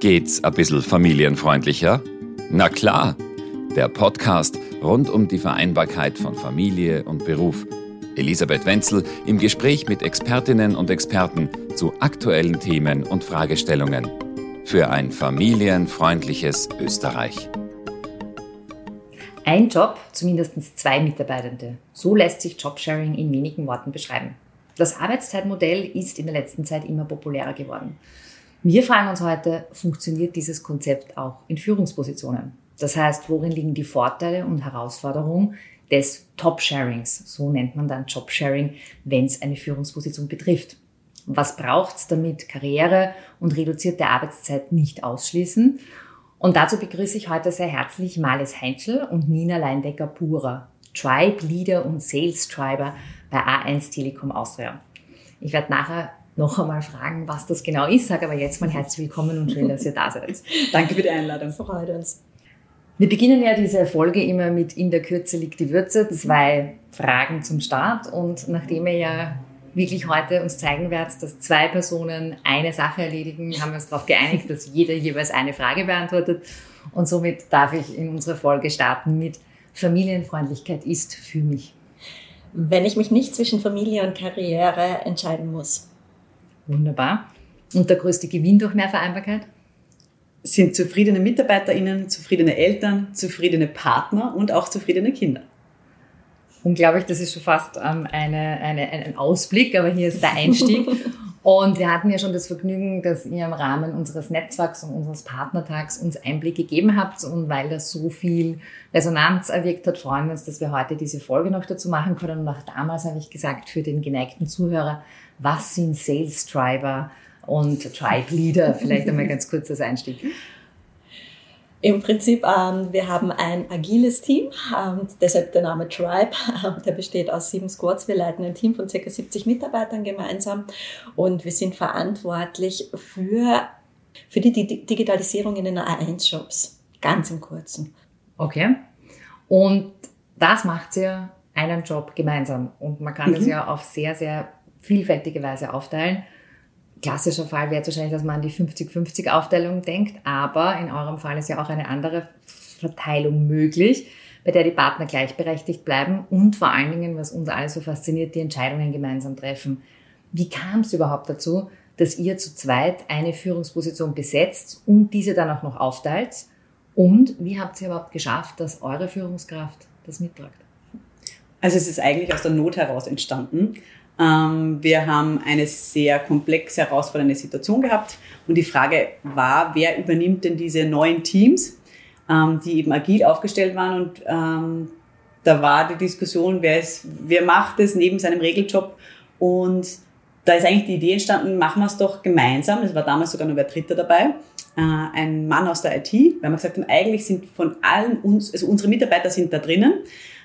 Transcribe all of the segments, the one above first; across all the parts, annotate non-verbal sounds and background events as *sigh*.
Geht's ein bisschen familienfreundlicher? Na klar, der Podcast rund um die Vereinbarkeit von Familie und Beruf. Elisabeth Wenzel im Gespräch mit Expertinnen und Experten zu aktuellen Themen und Fragestellungen. Für ein familienfreundliches Österreich. Ein Job, zumindest zwei Mitarbeitende. So lässt sich Jobsharing in wenigen Worten beschreiben. Das Arbeitszeitmodell ist in der letzten Zeit immer populärer geworden. Wir fragen uns heute, funktioniert dieses Konzept auch in Führungspositionen? Das heißt, worin liegen die Vorteile und Herausforderungen des Top-Sharings? So nennt man dann Job-Sharing, wenn es eine Führungsposition betrifft. Was braucht es, damit Karriere und reduzierte Arbeitszeit nicht ausschließen? Und dazu begrüße ich heute sehr herzlich Males Heinzel und Nina Leindecker-Purer, Tribe Leader und Sales Triber bei A1 Telekom Austria. Ich werde nachher noch einmal fragen, was das genau ist. Sage aber jetzt mal herzlich willkommen und schön, dass ihr da seid. *laughs* Danke für die Einladung. Freut uns. Wir beginnen ja diese Folge immer mit In der Kürze liegt die Würze. Zwei Fragen zum Start. Und nachdem ihr ja wirklich heute uns zeigen werdet, dass zwei Personen eine Sache erledigen, haben wir uns darauf geeinigt, dass jeder jeweils eine Frage beantwortet. Und somit darf ich in unsere Folge starten mit Familienfreundlichkeit ist für mich. Wenn ich mich nicht zwischen Familie und Karriere entscheiden muss. Wunderbar. Und der größte Gewinn durch mehr Vereinbarkeit? Sind zufriedene MitarbeiterInnen, zufriedene Eltern, zufriedene Partner und auch zufriedene Kinder. Unglaublich, das ist schon fast ähm, eine, eine, ein Ausblick, aber hier ist der Einstieg. *laughs* Und wir hatten ja schon das Vergnügen, dass ihr im Rahmen unseres Netzwerks und unseres Partnertags uns Einblick gegeben habt. Und weil das so viel Resonanz erwirkt hat, freuen wir uns, dass wir heute diese Folge noch dazu machen können. Und auch damals habe ich gesagt, für den geneigten Zuhörer, was sind Sales Driver und Tribe Leader? *laughs* Vielleicht einmal ganz kurz als Einstieg. Im Prinzip, ähm, wir haben ein agiles Team, ähm, deshalb der Name Tribe. Ähm, der besteht aus sieben Squads. Wir leiten ein Team von ca. 70 Mitarbeitern gemeinsam und wir sind verantwortlich für, für die Digitalisierung in den A1-Shops. Ganz im Kurzen. Okay. Und das macht ihr einen Job gemeinsam. Und man kann mhm. das ja auf sehr, sehr vielfältige Weise aufteilen. Klassischer Fall wäre wahrscheinlich, dass man an die 50-50 Aufteilung denkt, aber in eurem Fall ist ja auch eine andere Verteilung möglich, bei der die Partner gleichberechtigt bleiben und vor allen Dingen, was uns alle so fasziniert, die Entscheidungen gemeinsam treffen. Wie kam es überhaupt dazu, dass ihr zu zweit eine Führungsposition besetzt und diese dann auch noch aufteilt? Und wie habt ihr überhaupt geschafft, dass eure Führungskraft das mittragt? Also es ist eigentlich aus der Not heraus entstanden. Ähm, wir haben eine sehr komplex herausfordernde Situation gehabt. Und die Frage war, wer übernimmt denn diese neuen Teams, ähm, die eben agil aufgestellt waren? Und ähm, da war die Diskussion, wer, ist, wer macht es neben seinem Regeljob? Und da ist eigentlich die Idee entstanden, machen wir es doch gemeinsam. Es war damals sogar nur wer Dritter dabei, äh, ein Mann aus der IT, weil wir gesagt haben, eigentlich sind von allen uns, also unsere Mitarbeiter sind da drinnen,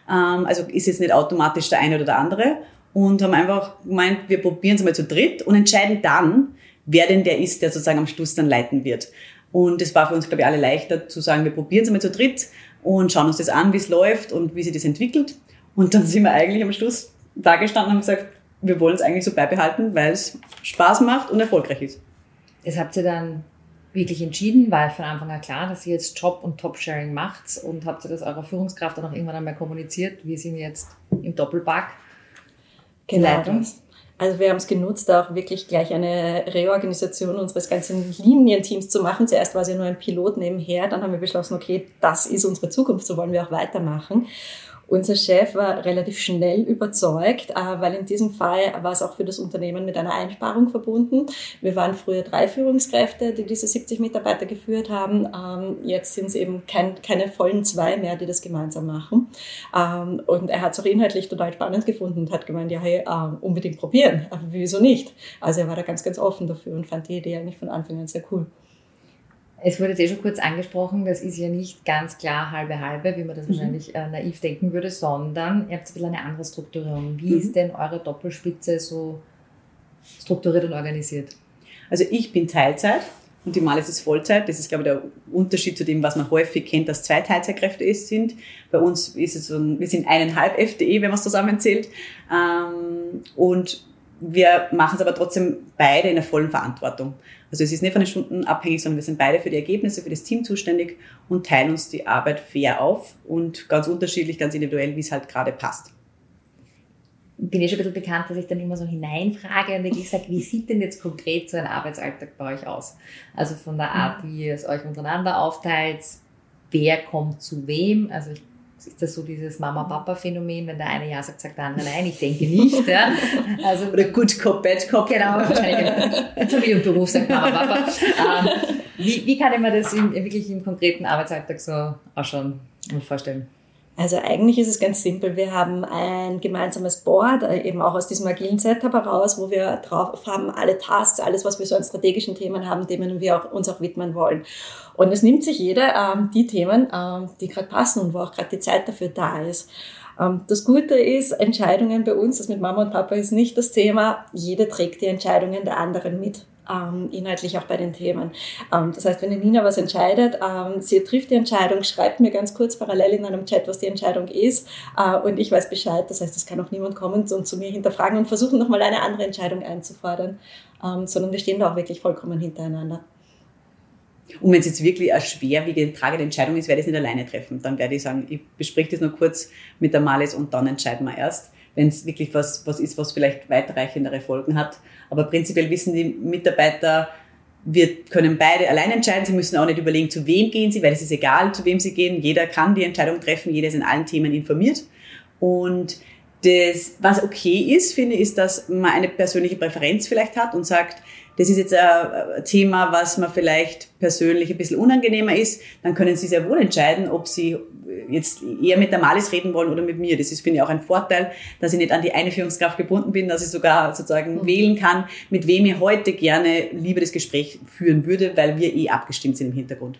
also ist jetzt nicht automatisch der eine oder der andere und haben einfach gemeint, wir probieren es mal zu dritt und entscheiden dann, wer denn der ist, der sozusagen am Schluss dann leiten wird. Und es war für uns, glaube ich, alle leichter zu sagen, wir probieren es mal zu dritt und schauen uns das an, wie es läuft und wie sich das entwickelt. Und dann sind wir eigentlich am Schluss da gestanden und haben gesagt, wir wollen es eigentlich so beibehalten, weil es Spaß macht und erfolgreich ist. Das habt ihr dann wirklich entschieden? War von Anfang an klar, dass ihr jetzt Job und Top-Sharing macht? Und habt ihr das eurer Führungskraft dann auch irgendwann einmal kommuniziert? Wir sind jetzt im Doppelpack Genau das. Also wir haben es genutzt, auch wirklich gleich eine Reorganisation unseres ganzen Linienteams zu machen. Zuerst war es ja nur ein Pilot nebenher, dann haben wir beschlossen, okay, das ist unsere Zukunft, so wollen wir auch weitermachen. Unser Chef war relativ schnell überzeugt, äh, weil in diesem Fall war es auch für das Unternehmen mit einer Einsparung verbunden. Wir waren früher drei Führungskräfte, die diese 70 Mitarbeiter geführt haben. Ähm, jetzt sind es eben kein, keine vollen zwei mehr, die das gemeinsam machen. Ähm, und er hat es auch inhaltlich total spannend gefunden und hat gemeint, ja, hey, äh, unbedingt probieren. Aber wieso nicht? Also er war da ganz, ganz offen dafür und fand die Idee eigentlich von Anfang an sehr cool. Es wurde jetzt eh schon kurz angesprochen, das ist ja nicht ganz klar halbe halbe, wie man das mhm. wahrscheinlich äh, naiv denken würde, sondern ihr habt ein bisschen eine andere Strukturierung. Wie mhm. ist denn eure Doppelspitze so strukturiert und organisiert? Also ich bin Teilzeit und die Malis ist Vollzeit. Das ist, glaube ich, der Unterschied zu dem, was man häufig kennt, dass zwei Teilzeitkräfte sind. Bei uns ist es so, ein, wir sind eineinhalb FDE, wenn man es zusammenzählt. Ähm, und wir machen es aber trotzdem beide in der vollen Verantwortung. Also es ist nicht von den Stunden abhängig, sondern wir sind beide für die Ergebnisse, für das Team zuständig und teilen uns die Arbeit fair auf und ganz unterschiedlich, ganz individuell, wie es halt gerade passt. Ich bin eh schon ein bisschen bekannt, dass ich dann immer so hineinfrage und ich sage, wie sieht denn jetzt konkret so ein Arbeitsalltag bei euch aus? Also von der Art, wie ihr es euch untereinander aufteilt, wer kommt zu wem? Also ich ist das so dieses Mama-Papa-Phänomen, wenn der eine Ja sagt, sagt der andere Nein? Ich denke *laughs* nicht. Ja. Also, Oder Good Cop, Bad Cop. Genau, wahrscheinlich. Familie und Beruf sagt Mama, Papa. Ähm, wie, wie kann ich mir das im, wirklich im konkreten Arbeitsalltag so ausschauen und vorstellen? Also eigentlich ist es ganz simpel. Wir haben ein gemeinsames Board, äh, eben auch aus diesem agilen Setup heraus, wo wir drauf haben, alle Tasks, alles, was wir so an strategischen Themen haben, denen wir auch, uns auch widmen wollen. Und es nimmt sich jeder ähm, die Themen, ähm, die gerade passen und wo auch gerade die Zeit dafür da ist. Ähm, das Gute ist, Entscheidungen bei uns, das mit Mama und Papa ist nicht das Thema. Jeder trägt die Entscheidungen der anderen mit ähm, inhaltlich auch bei den Themen. Ähm, das heißt, wenn die Nina was entscheidet, ähm, sie trifft die Entscheidung, schreibt mir ganz kurz parallel in einem Chat, was die Entscheidung ist äh, und ich weiß Bescheid. Das heißt, es kann auch niemand kommen und zu mir hinterfragen und versuchen, nochmal eine andere Entscheidung einzufordern, ähm, sondern wir stehen da auch wirklich vollkommen hintereinander. Und wenn es jetzt wirklich eine schwerwiegende, tragende Entscheidung ist, werde ich es nicht alleine treffen. Dann werde ich sagen, ich bespreche das nur kurz mit der Malis und dann entscheiden wir erst wenn es wirklich was, was ist, was vielleicht weitreichendere Folgen hat. Aber prinzipiell wissen die Mitarbeiter, wir können beide allein entscheiden. Sie müssen auch nicht überlegen, zu wem gehen sie, weil es ist egal, zu wem sie gehen. Jeder kann die Entscheidung treffen, jeder ist in allen Themen informiert. Und das, was okay ist, finde ich, ist, dass man eine persönliche Präferenz vielleicht hat und sagt, das ist jetzt ein Thema, was mir vielleicht persönlich ein bisschen unangenehmer ist, dann können Sie sehr wohl entscheiden, ob Sie jetzt eher mit der Malis reden wollen oder mit mir. Das ist, finde ich, auch ein Vorteil, dass ich nicht an die eine Führungskraft gebunden bin, dass ich sogar sozusagen mhm. wählen kann, mit wem ich heute gerne lieber das Gespräch führen würde, weil wir eh abgestimmt sind im Hintergrund.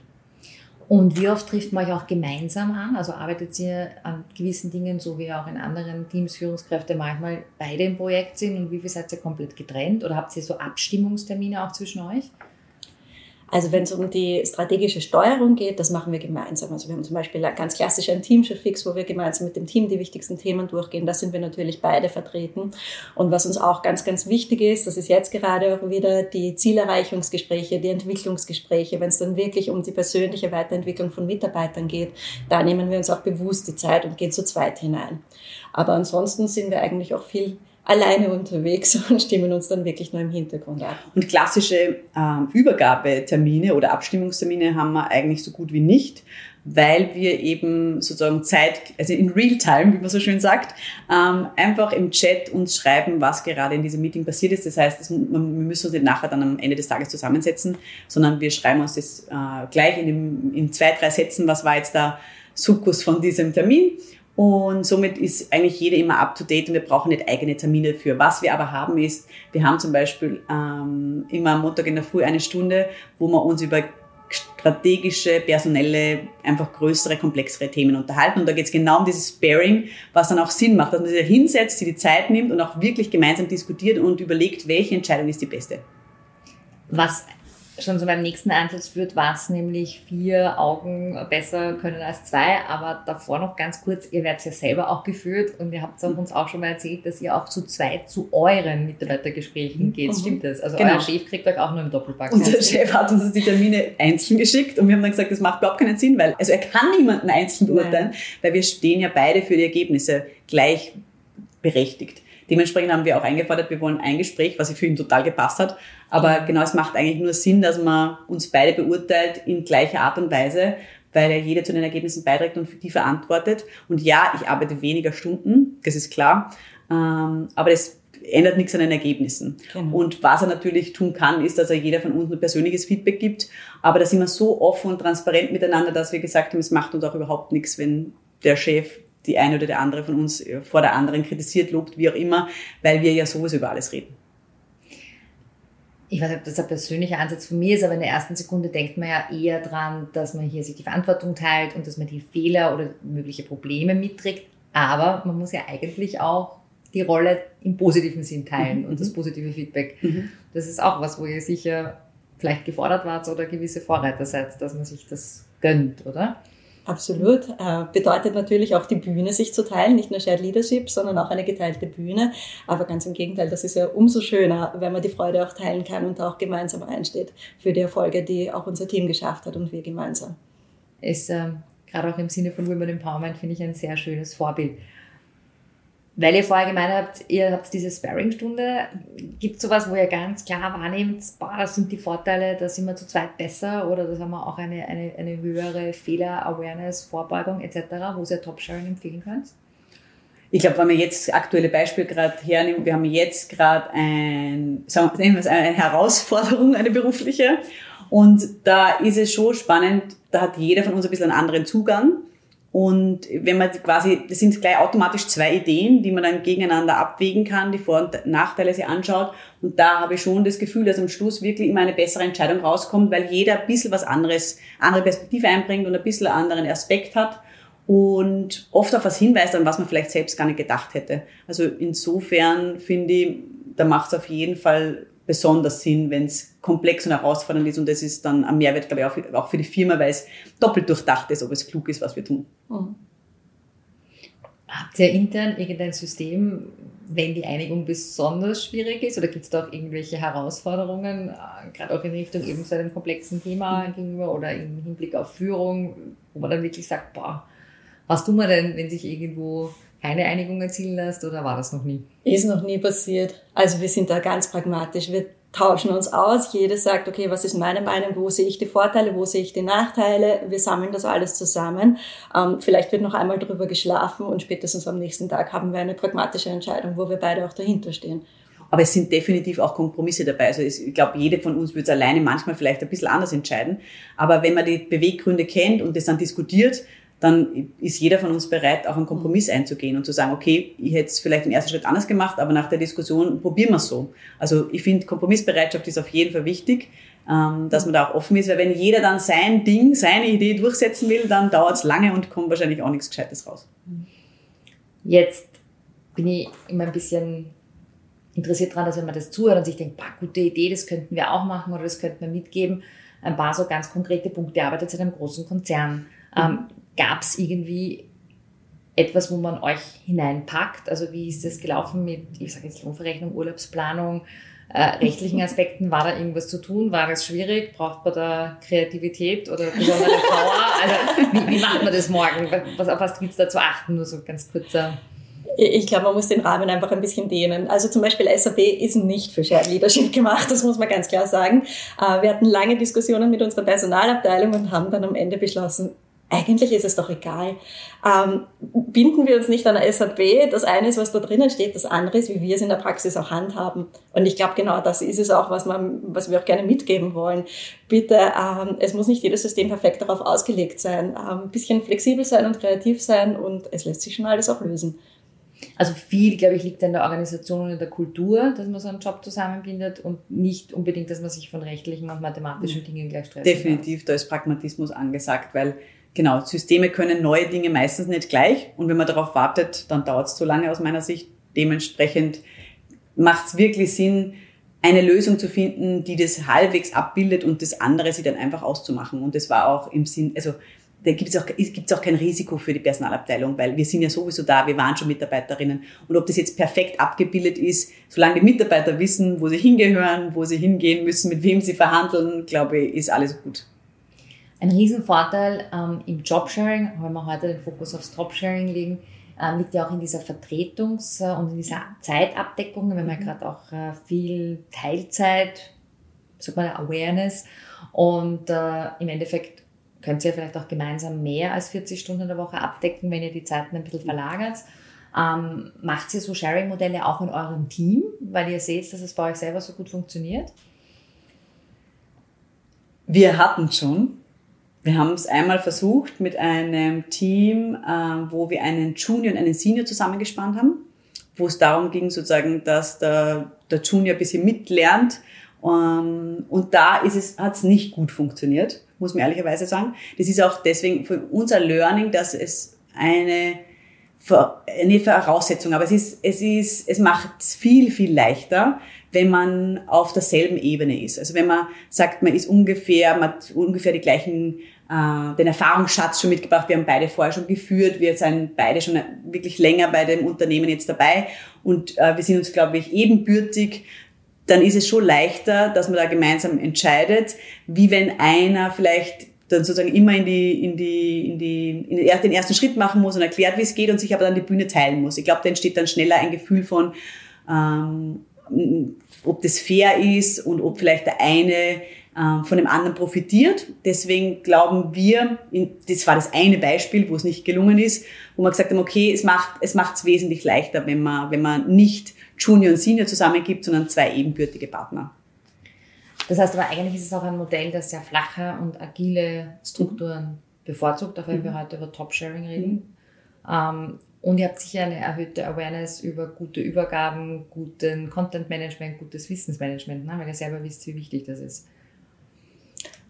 Und wie oft trifft man euch auch gemeinsam an? Also arbeitet ihr an gewissen Dingen, so wie auch in anderen Teams Führungskräfte manchmal beide im Projekt sind? Und wie viel seid ihr komplett getrennt? Oder habt ihr so Abstimmungstermine auch zwischen euch? Also wenn es um die strategische Steuerung geht, das machen wir gemeinsam. Also wir haben zum Beispiel ganz klassisch ein Teamchef-Fix, wo wir gemeinsam mit dem Team die wichtigsten Themen durchgehen. Da sind wir natürlich beide vertreten. Und was uns auch ganz, ganz wichtig ist, das ist jetzt gerade auch wieder die Zielerreichungsgespräche, die Entwicklungsgespräche, wenn es dann wirklich um die persönliche Weiterentwicklung von Mitarbeitern geht, da nehmen wir uns auch bewusst die Zeit und gehen zu zweit hinein. Aber ansonsten sind wir eigentlich auch viel alleine unterwegs *laughs* und stimmen uns dann wirklich nur im Hintergrund ab. Und klassische ähm, Übergabetermine oder Abstimmungstermine haben wir eigentlich so gut wie nicht, weil wir eben sozusagen Zeit, also in Realtime, wie man so schön sagt, ähm, einfach im Chat uns schreiben, was gerade in diesem Meeting passiert ist. Das heißt, das, wir müssen uns nicht nachher dann am Ende des Tages zusammensetzen, sondern wir schreiben uns das äh, gleich in, dem, in zwei, drei Sätzen, was war jetzt der Sukkus von diesem Termin und somit ist eigentlich jeder immer up to date und wir brauchen nicht eigene Termine für. Was wir aber haben ist, wir haben zum Beispiel ähm, immer am Montag in der Früh eine Stunde, wo wir uns über strategische, personelle, einfach größere, komplexere Themen unterhalten. Und da geht es genau um dieses Sparing, was dann auch Sinn macht, dass man sich da hinsetzt, sich die Zeit nimmt und auch wirklich gemeinsam diskutiert und überlegt, welche Entscheidung ist die beste. Was schon so beim nächsten Ansatz führt, was nämlich vier Augen besser können als zwei. Aber davor noch ganz kurz, ihr werdet ja selber auch geführt und ihr habt uns auch schon mal erzählt, dass ihr auch zu zweit zu euren Mitarbeitergesprächen mhm. geht. Mhm. Stimmt das? Also genau. euer Chef kriegt euch auch nur im Doppelpack. Unser Chef hat uns die Termine einzeln geschickt und wir haben dann gesagt, das macht überhaupt keinen Sinn, weil also er kann niemanden einzeln beurteilen, Nein. weil wir stehen ja beide für die Ergebnisse gleich berechtigt. Dementsprechend haben wir auch eingefordert, wir wollen ein Gespräch, was für ihn total gepasst hat. Aber genau, es macht eigentlich nur Sinn, dass man uns beide beurteilt in gleicher Art und Weise, weil ja jeder zu den Ergebnissen beiträgt und für die verantwortet. Und ja, ich arbeite weniger Stunden, das ist klar. Ähm, aber das ändert nichts an den Ergebnissen. Genau. Und was er natürlich tun kann, ist, dass er jeder von uns ein persönliches Feedback gibt. Aber da sind wir so offen und transparent miteinander, dass wir gesagt haben, es macht uns auch überhaupt nichts, wenn der Chef die eine oder der andere von uns äh, vor der anderen kritisiert, lobt, wie auch immer, weil wir ja sowieso über alles reden. Ich weiß nicht, ob das ein persönlicher Ansatz von mir ist, aber in der ersten Sekunde denkt man ja eher dran, dass man hier sich die Verantwortung teilt und dass man die Fehler oder mögliche Probleme mitträgt. Aber man muss ja eigentlich auch die Rolle im positiven Sinn teilen mhm. und das mhm. positive Feedback. Mhm. Das ist auch was, wo ihr sicher vielleicht gefordert wart oder gewisse Vorreiter seid, dass man sich das gönnt, oder? Absolut. Äh, bedeutet natürlich auch die Bühne sich zu teilen, nicht nur Shared Leadership, sondern auch eine geteilte Bühne. Aber ganz im Gegenteil, das ist ja umso schöner, wenn man die Freude auch teilen kann und auch gemeinsam einsteht für die Erfolge, die auch unser Team geschafft hat und wir gemeinsam. Ist äh, gerade auch im Sinne von Women Empowerment, finde ich ein sehr schönes Vorbild. Weil ihr vorher gemeint habt, ihr habt diese Sparring-Stunde. Gibt es sowas, wo ihr ganz klar wahrnehmt, boah, das sind die Vorteile, da sind wir zu zweit besser oder da haben wir auch eine, eine, eine höhere Fehler-Awareness, Vorbeugung etc., wo ihr Top-Sharing empfehlen könnt? Ich glaube, wenn wir jetzt aktuelle Beispiel gerade hernehmen, wir haben jetzt gerade ein, eine Herausforderung, eine berufliche. Und da ist es schon spannend, da hat jeder von uns ein bisschen einen anderen Zugang. Und wenn man quasi, das sind gleich automatisch zwei Ideen, die man dann gegeneinander abwägen kann, die Vor- und Nachteile sich anschaut. Und da habe ich schon das Gefühl, dass am Schluss wirklich immer eine bessere Entscheidung rauskommt, weil jeder ein bisschen was anderes, andere Perspektive einbringt und ein bisschen einen anderen Aspekt hat und oft auf was hinweist, an was man vielleicht selbst gar nicht gedacht hätte. Also insofern finde ich, da macht es auf jeden Fall besonders Sinn, wenn es komplex und herausfordernd ist. Und das ist dann ein Mehrwert, glaube ich, auch für, die Firma, weil es doppelt durchdacht ist, ob es klug ist, was wir tun. Mhm. Habt ihr intern irgendein System, wenn die Einigung besonders schwierig ist? Oder gibt es da auch irgendwelche Herausforderungen, äh, gerade auch in Richtung eben so einem komplexen Thema gegenüber oder im Hinblick auf Führung, wo man dann wirklich sagt, boah, was tun wir denn, wenn sich irgendwo keine Einigung erzielen lässt oder war das noch nie? Ist noch nie passiert. Also wir sind da ganz pragmatisch. Wir tauschen uns aus. Jeder sagt, okay, was ist meine Meinung? Wo sehe ich die Vorteile? Wo sehe ich die Nachteile? Wir sammeln das alles zusammen. Ähm, vielleicht wird noch einmal drüber geschlafen und spätestens am nächsten Tag haben wir eine pragmatische Entscheidung, wo wir beide auch dahinter stehen. Aber es sind definitiv auch Kompromisse dabei. Also ich glaube, jede von uns würde es alleine manchmal vielleicht ein bisschen anders entscheiden. Aber wenn man die Beweggründe kennt und das dann diskutiert, dann ist jeder von uns bereit, auch einen Kompromiss mhm. einzugehen und zu sagen, okay, ich hätte es vielleicht im ersten Schritt anders gemacht, aber nach der Diskussion probieren wir es so. Also ich finde, Kompromissbereitschaft ist auf jeden Fall wichtig, ähm, dass man da auch offen ist, weil wenn jeder dann sein Ding, seine Idee durchsetzen will, dann dauert es lange und kommt wahrscheinlich auch nichts Gescheites raus. Jetzt bin ich immer ein bisschen interessiert daran, dass wenn man das zuhört und sich denkt, bah, gute Idee, das könnten wir auch machen oder das könnten wir mitgeben, ein paar so ganz konkrete Punkte. Ihr arbeitet in einem großen Konzern. Mhm. Gab es irgendwie etwas, wo man euch hineinpackt? Also wie ist das gelaufen mit, ich sage jetzt Lohnverrechnung, Urlaubsplanung, äh, rechtlichen *laughs* Aspekten? War da irgendwas zu tun? War das schwierig? Braucht man da Kreativität oder besondere Power? *laughs* Also wie, wie macht man das morgen? Was, auf was gibt es da zu achten? Nur so ganz kurzer... Ich glaube, man muss den Rahmen einfach ein bisschen dehnen. Also zum Beispiel SAP ist nicht für Shared Leadership gemacht, das muss man ganz klar sagen. Äh, wir hatten lange Diskussionen mit unserer Personalabteilung und haben dann am Ende beschlossen, eigentlich ist es doch egal. Ähm, binden wir uns nicht an SAP. Das eine ist, was da drinnen steht, das andere ist, wie wir es in der Praxis auch handhaben. Und ich glaube, genau das ist es auch, was, man, was wir auch gerne mitgeben wollen. Bitte, ähm, es muss nicht jedes System perfekt darauf ausgelegt sein. Ähm, ein bisschen flexibel sein und kreativ sein und es lässt sich schon alles auch lösen. Also viel, glaube ich, liegt in der Organisation und in der Kultur, dass man so einen Job zusammenbindet und nicht unbedingt, dass man sich von rechtlichen und mathematischen Dingen gleich stresst. Definitiv, kann. da ist Pragmatismus angesagt, weil genau, Systeme können neue Dinge meistens nicht gleich und wenn man darauf wartet, dann dauert es zu lange aus meiner Sicht. Dementsprechend macht es wirklich Sinn, eine Lösung zu finden, die das halbwegs abbildet und das andere sie dann einfach auszumachen. Und das war auch im Sinn, also da gibt es auch, gibt's auch kein Risiko für die Personalabteilung, weil wir sind ja sowieso da, wir waren schon Mitarbeiterinnen. Und ob das jetzt perfekt abgebildet ist, solange die Mitarbeiter wissen, wo sie hingehören, wo sie hingehen müssen, mit wem sie verhandeln, glaube ich, ist alles gut. Ein Riesenvorteil ähm, im Jobsharing, wenn wir heute den Fokus aufs Jobsharing legen, äh, liegt ja auch in dieser Vertretungs- äh, und in dieser Zeitabdeckung, wenn man mhm. gerade auch äh, viel Teilzeit, man Awareness und äh, im Endeffekt könnt ihr vielleicht auch gemeinsam mehr als 40 Stunden in der Woche abdecken, wenn ihr die Zeiten ein bisschen verlagert. Ähm, macht ihr so Sharing-Modelle auch in eurem Team, weil ihr seht, dass es bei euch selber so gut funktioniert? Wir hatten schon. Wir haben es einmal versucht mit einem Team, äh, wo wir einen Junior und einen Senior zusammengespannt haben, wo es darum ging, sozusagen, dass der, der Junior ein bisschen mitlernt. Ähm, und da ist es, hat es nicht gut funktioniert, muss man ehrlicherweise sagen. Das ist auch deswegen für unser Learning, dass es eine eine Voraussetzung, aber es ist, es ist, es macht es viel, viel leichter, wenn man auf derselben Ebene ist. Also wenn man sagt, man ist ungefähr, man hat ungefähr die gleichen, äh, den Erfahrungsschatz schon mitgebracht. Wir haben beide vorher schon geführt. Wir sind beide schon wirklich länger bei dem Unternehmen jetzt dabei und äh, wir sind uns, glaube ich, ebenbürtig. Dann ist es schon leichter, dass man da gemeinsam entscheidet, wie wenn einer vielleicht dann sozusagen immer in die, in die, in die, in den ersten Schritt machen muss und erklärt, wie es geht und sich aber dann die Bühne teilen muss. Ich glaube, da entsteht dann schneller ein Gefühl von, ähm, ob das fair ist und ob vielleicht der eine ähm, von dem anderen profitiert. Deswegen glauben wir, das war das eine Beispiel, wo es nicht gelungen ist, wo wir gesagt haben, okay, es macht es macht es wesentlich leichter, wenn man, wenn man nicht Junior und Senior zusammengibt, sondern zwei ebenbürtige Partner. Das heißt aber eigentlich ist es auch ein Modell, das sehr flache und agile Strukturen bevorzugt, auch wenn mhm. wir heute über Top-Sharing reden. Mhm. Ähm, und ihr habt sicher eine erhöhte Awareness über gute Übergaben, guten Content-Management, gutes Wissensmanagement, ne? weil ihr selber wisst, wie wichtig das ist.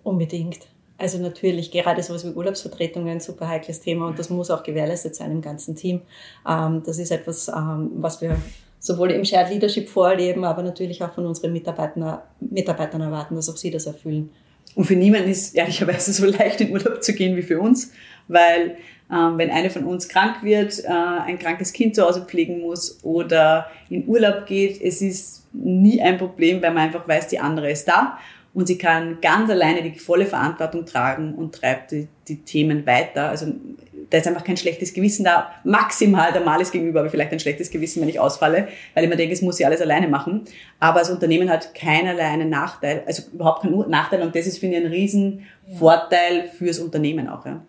Unbedingt. Also natürlich, gerade sowas wie Urlaubsvertretungen, ein super heikles Thema und das muss auch gewährleistet sein im ganzen Team. Ähm, das ist etwas, ähm, was wir sowohl im Shared Leadership vorleben, aber natürlich auch von unseren Mitarbeitern, Mitarbeitern erwarten, dass auch sie das erfüllen. Und für niemanden ist ehrlicherweise so *laughs* leicht in Urlaub zu gehen wie für uns, weil ähm, wenn eine von uns krank wird, äh, ein krankes Kind zu Hause pflegen muss oder in Urlaub geht, es ist nie ein Problem, weil man einfach weiß, die andere ist da und sie kann ganz alleine die volle Verantwortung tragen und treibt die, die Themen weiter. Also da ist einfach kein schlechtes Gewissen da. Maximal der Males gegenüber, aber vielleicht ein schlechtes Gewissen, wenn ich ausfalle, weil ich mir denke, es muss sie alles alleine machen. Aber das Unternehmen hat keinerlei einen Nachteil, also überhaupt keinen Nachteil und das ist, finde ich, ein Riesenvorteil fürs Unternehmen auch. Ja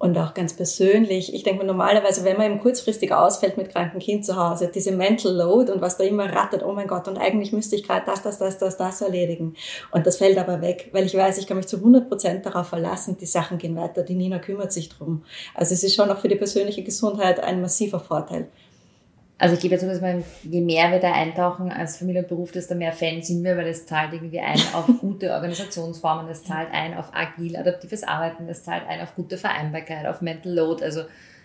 und auch ganz persönlich. Ich denke mir normalerweise, wenn man eben kurzfristig ausfällt mit krankem Kind zu Hause, diese Mental Load und was da immer rattert, oh mein Gott, und eigentlich müsste ich gerade das, das, das, das, das erledigen. Und das fällt aber weg, weil ich weiß, ich kann mich zu 100 Prozent darauf verlassen, die Sachen gehen weiter, die Nina kümmert sich drum. Also es ist schon auch für die persönliche Gesundheit ein massiver Vorteil. Also ich gebe jetzt dass man, je mehr wir da eintauchen als Familienberuf, desto mehr Fan sind wir, weil es zahlt irgendwie ein auf *laughs* gute Organisationsformen, es zahlt ein auf agil, adaptives Arbeiten, es zahlt ein auf gute Vereinbarkeit, auf Mental Load, also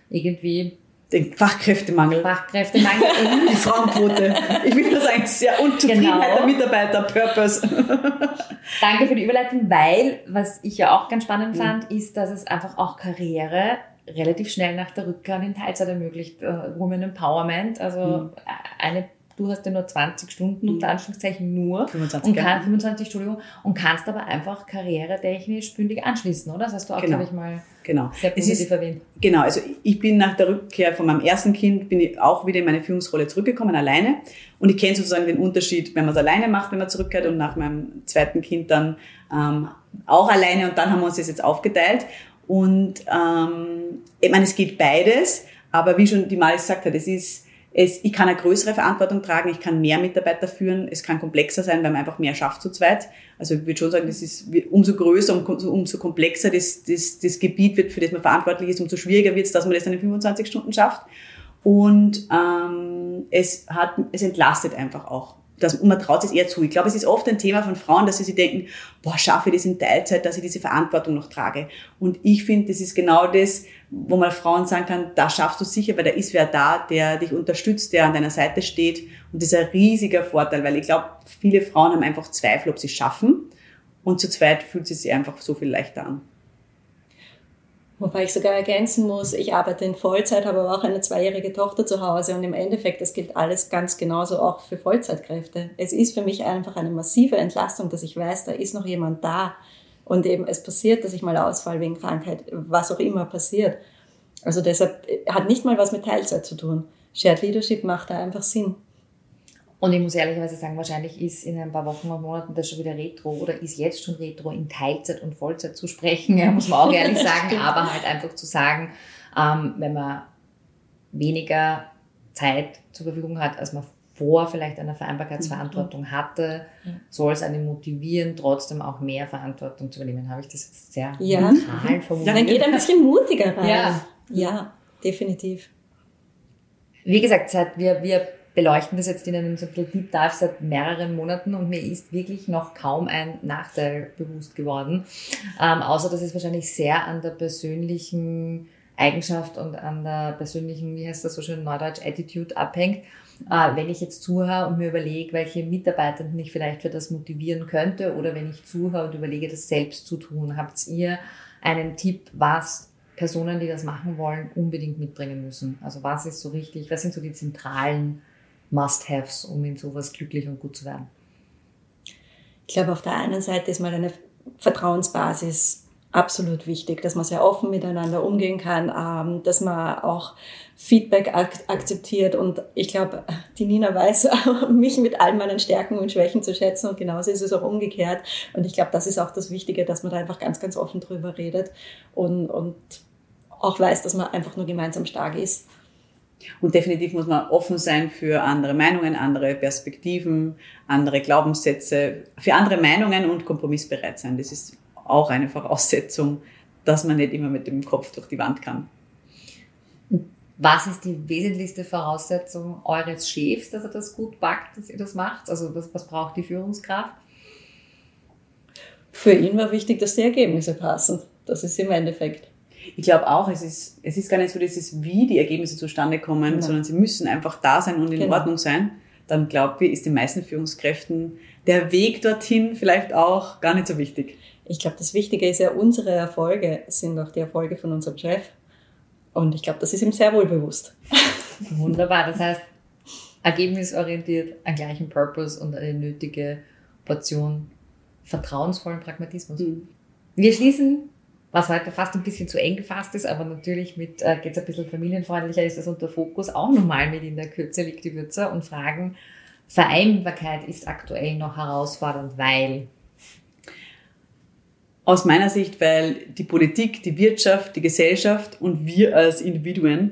irgendwie den Fachkräftemangel. Fachkräftemangel. *laughs* Die Frauenquote. Ich will das eigentlich sehr Unzufriedenheit genau. der Mitarbeiter, Purpose. *laughs* Danke für die Überleitung, weil, was ich ja auch ganz spannend fand, ist, dass es einfach auch Karriere relativ schnell nach der Rückkehr in Teilzeit ermöglicht. Uh, Women Empowerment, also mhm. eine du hast ja nur 20 Stunden, unter mhm. Anführungszeichen nur. 25, und kann, 25, Entschuldigung. Und kannst aber einfach karrieretechnisch bündig anschließen, oder? Das hast du auch, genau. glaube ich, mal genau. sehr positiv ist, erwähnt. Genau, also ich bin nach der Rückkehr von meinem ersten Kind, bin ich auch wieder in meine Führungsrolle zurückgekommen, alleine. Und ich kenne sozusagen den Unterschied, wenn man es alleine macht, wenn man zurückkehrt und nach meinem zweiten Kind dann ähm, auch alleine und dann haben wir uns das jetzt aufgeteilt. Und ähm, ich meine, es geht beides, aber wie schon die Mali gesagt hat, es ist, es, ich kann eine größere Verantwortung tragen, ich kann mehr Mitarbeiter führen, es kann komplexer sein, weil man einfach mehr schafft zu zweit. Also ich würde schon sagen, das ist umso größer und umso komplexer das, das, das Gebiet wird, für das man verantwortlich ist, umso schwieriger wird es, dass man das dann in 25 Stunden schafft. Und ähm, es, hat, es entlastet einfach auch das, man traut es eher zu. Ich glaube, es ist oft ein Thema von Frauen, dass sie sich denken, boah, schaffe ich das in Teilzeit, dass ich diese Verantwortung noch trage. Und ich finde, das ist genau das, wo man Frauen sagen kann, da schaffst du sicher, weil da ist wer da, der dich unterstützt, der an deiner Seite steht. Und das ist ein riesiger Vorteil, weil ich glaube, viele Frauen haben einfach Zweifel, ob sie es schaffen. Und zu zweit fühlt sie sich einfach so viel leichter an. Wobei ich sogar ergänzen muss, ich arbeite in Vollzeit, habe aber auch eine zweijährige Tochter zu Hause und im Endeffekt, das gilt alles ganz genauso auch für Vollzeitkräfte. Es ist für mich einfach eine massive Entlastung, dass ich weiß, da ist noch jemand da und eben es passiert, dass ich mal ausfall wegen Krankheit, was auch immer passiert. Also deshalb hat nicht mal was mit Teilzeit zu tun. Shared Leadership macht da einfach Sinn. Und ich muss ehrlicherweise sagen, wahrscheinlich ist in ein paar Wochen und Monaten das schon wieder Retro oder ist jetzt schon Retro, in Teilzeit und Vollzeit zu sprechen, *laughs* ja, muss man auch ehrlich sagen, aber halt einfach zu sagen, ähm, wenn man weniger Zeit zur Verfügung hat, als man vor vielleicht einer Vereinbarkeitsverantwortung mhm. hatte, soll es einen motivieren, trotzdem auch mehr Verantwortung zu übernehmen. Habe ich das jetzt sehr ja. neutral formuliert? Ja, dann geht ein bisschen mutiger rein. Ja, ja definitiv. Wie gesagt, seit wir, wir beleuchten das jetzt in einem so Deep Dive seit mehreren Monaten und mir ist wirklich noch kaum ein Nachteil bewusst geworden. Ähm, außer dass es wahrscheinlich sehr an der persönlichen Eigenschaft und an der persönlichen, wie heißt das so schön, Neudeutsch, Attitude abhängt. Äh, wenn ich jetzt zuhöre und mir überlege, welche Mitarbeitenden ich vielleicht für das motivieren könnte oder wenn ich zuhöre und überlege, das selbst zu tun, habt ihr einen Tipp, was Personen, die das machen wollen, unbedingt mitbringen müssen? Also was ist so richtig, was sind so die zentralen Must-Haves, um in sowas glücklich und gut zu werden? Ich glaube, auf der einen Seite ist mal eine Vertrauensbasis absolut wichtig, dass man sehr offen miteinander umgehen kann, ähm, dass man auch Feedback ak akzeptiert. Und ich glaube, die Nina weiß, *laughs* mich mit all meinen Stärken und Schwächen zu schätzen und genauso ist es auch umgekehrt. Und ich glaube, das ist auch das Wichtige, dass man da einfach ganz, ganz offen drüber redet und, und auch weiß, dass man einfach nur gemeinsam stark ist. Und definitiv muss man offen sein für andere Meinungen, andere Perspektiven, andere Glaubenssätze, für andere Meinungen und kompromissbereit sein. Das ist auch eine Voraussetzung, dass man nicht immer mit dem Kopf durch die Wand kann. Was ist die wesentlichste Voraussetzung eures Chefs, dass er das gut packt, dass ihr das macht? Also was, was braucht die Führungskraft? Für ihn war wichtig, dass die Ergebnisse passen. Das ist im Endeffekt. Ich glaube auch, es ist, es ist gar nicht so dieses, wie die Ergebnisse zustande kommen, genau. sondern sie müssen einfach da sein und in genau. Ordnung sein. Dann glaube ich, ist den meisten Führungskräften der Weg dorthin vielleicht auch gar nicht so wichtig. Ich glaube, das Wichtige ist ja, unsere Erfolge sind auch die Erfolge von unserem Chef. Und ich glaube, das ist ihm sehr wohl bewusst. *laughs* Wunderbar. Das heißt, ergebnisorientiert, einen gleichen Purpose und eine nötige Portion vertrauensvollen Pragmatismus. Mhm. Wir schließen, was heute fast ein bisschen zu eng gefasst ist, aber natürlich mit äh, geht es ein bisschen familienfreundlicher, ist das unter Fokus. Auch nochmal mit in der Kürze liegt die Würze und fragen, Vereinbarkeit ist aktuell noch herausfordernd, weil? Aus meiner Sicht, weil die Politik, die Wirtschaft, die Gesellschaft und wir als Individuen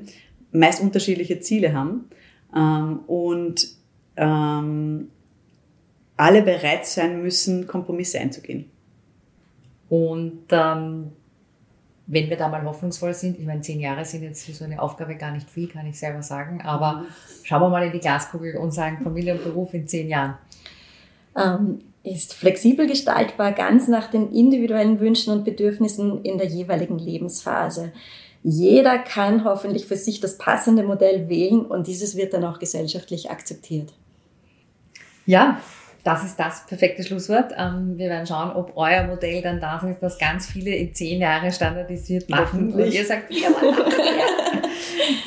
meist unterschiedliche Ziele haben ähm, und ähm, alle bereit sein müssen, Kompromisse einzugehen. Und ähm, wenn wir da mal hoffnungsvoll sind, ich meine, zehn Jahre sind jetzt für so eine Aufgabe gar nicht viel, kann ich selber sagen, aber mhm. schauen wir mal in die Glaskugel und sagen Familie und Beruf in zehn Jahren. Ähm, ist flexibel gestaltbar, ganz nach den individuellen Wünschen und Bedürfnissen in der jeweiligen Lebensphase. Jeder kann hoffentlich für sich das passende Modell wählen und dieses wird dann auch gesellschaftlich akzeptiert. Ja, das ist das perfekte Schlusswort. Ähm, wir werden schauen, ob euer Modell dann da ist, dass ganz viele in zehn Jahre standardisiert machen. Und ihr sagt, ja,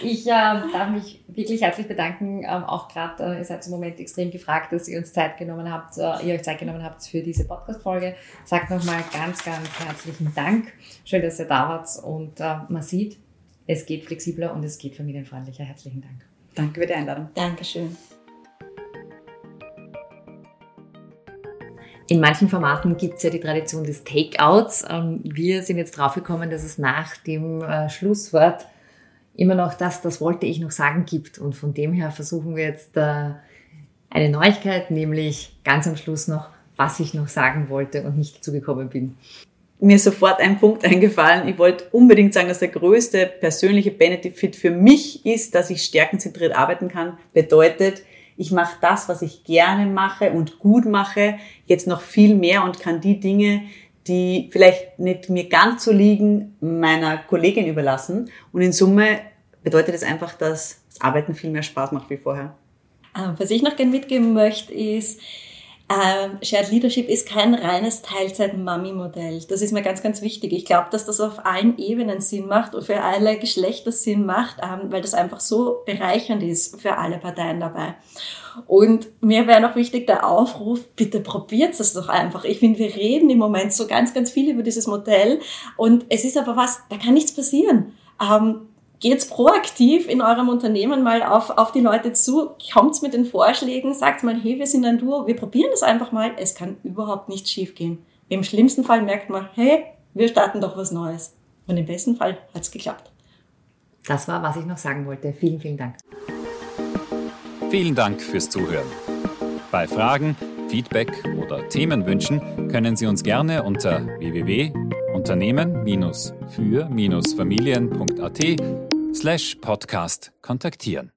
Ich äh, darf mich wirklich herzlich bedanken. Ähm, auch gerade, äh, ihr seid im Moment extrem gefragt, dass ihr uns Zeit genommen habt, äh, ihr euch Zeit genommen habt für diese Podcast-Folge. Sagt nochmal ganz, ganz herzlichen Dank. Schön, dass ihr da wart und äh, man sieht, es geht flexibler und es geht familienfreundlicher. Herzlichen Dank. Danke für die Einladung. Dankeschön. In manchen Formaten gibt es ja die Tradition des Takeouts. Ähm, wir sind jetzt draufgekommen, dass es nach dem äh, Schlusswort immer noch das, das wollte ich noch sagen gibt. Und von dem her versuchen wir jetzt äh, eine Neuigkeit, nämlich ganz am Schluss noch, was ich noch sagen wollte und nicht zugekommen bin. Mir ist sofort ein Punkt eingefallen. Ich wollte unbedingt sagen, dass der größte persönliche Benefit für mich ist, dass ich stärkenzentriert arbeiten kann. Bedeutet, ich mache das, was ich gerne mache und gut mache, jetzt noch viel mehr und kann die Dinge, die vielleicht nicht mir ganz so liegen, meiner Kollegin überlassen. Und in Summe bedeutet es das einfach, dass das Arbeiten viel mehr Spaß macht wie vorher. Ähm, was ich noch gerne mitgeben möchte, ist, ähm, Shared Leadership ist kein reines Teilzeit-Mami-Modell. Das ist mir ganz, ganz wichtig. Ich glaube, dass das auf allen Ebenen Sinn macht und für alle Geschlechter Sinn macht, ähm, weil das einfach so bereichernd ist für alle Parteien dabei. Und mir wäre noch wichtig der Aufruf, bitte probiert es doch einfach. Ich finde, wir reden im Moment so ganz, ganz viel über dieses Modell und es ist aber was, da kann nichts passieren. Ähm, geht's proaktiv in eurem Unternehmen mal auf, auf die Leute zu, kommt's mit den Vorschlägen, sagt mal, hey, wir sind ein Duo, wir probieren das einfach mal. Es kann überhaupt nichts schiefgehen. Im schlimmsten Fall merkt man, hey, wir starten doch was Neues. Und im besten Fall hat's geklappt. Das war, was ich noch sagen wollte. Vielen, vielen Dank. Vielen Dank fürs Zuhören. Bei Fragen, Feedback oder Themenwünschen können Sie uns gerne unter www.unternehmen-für-familien.at slash podcast kontaktieren.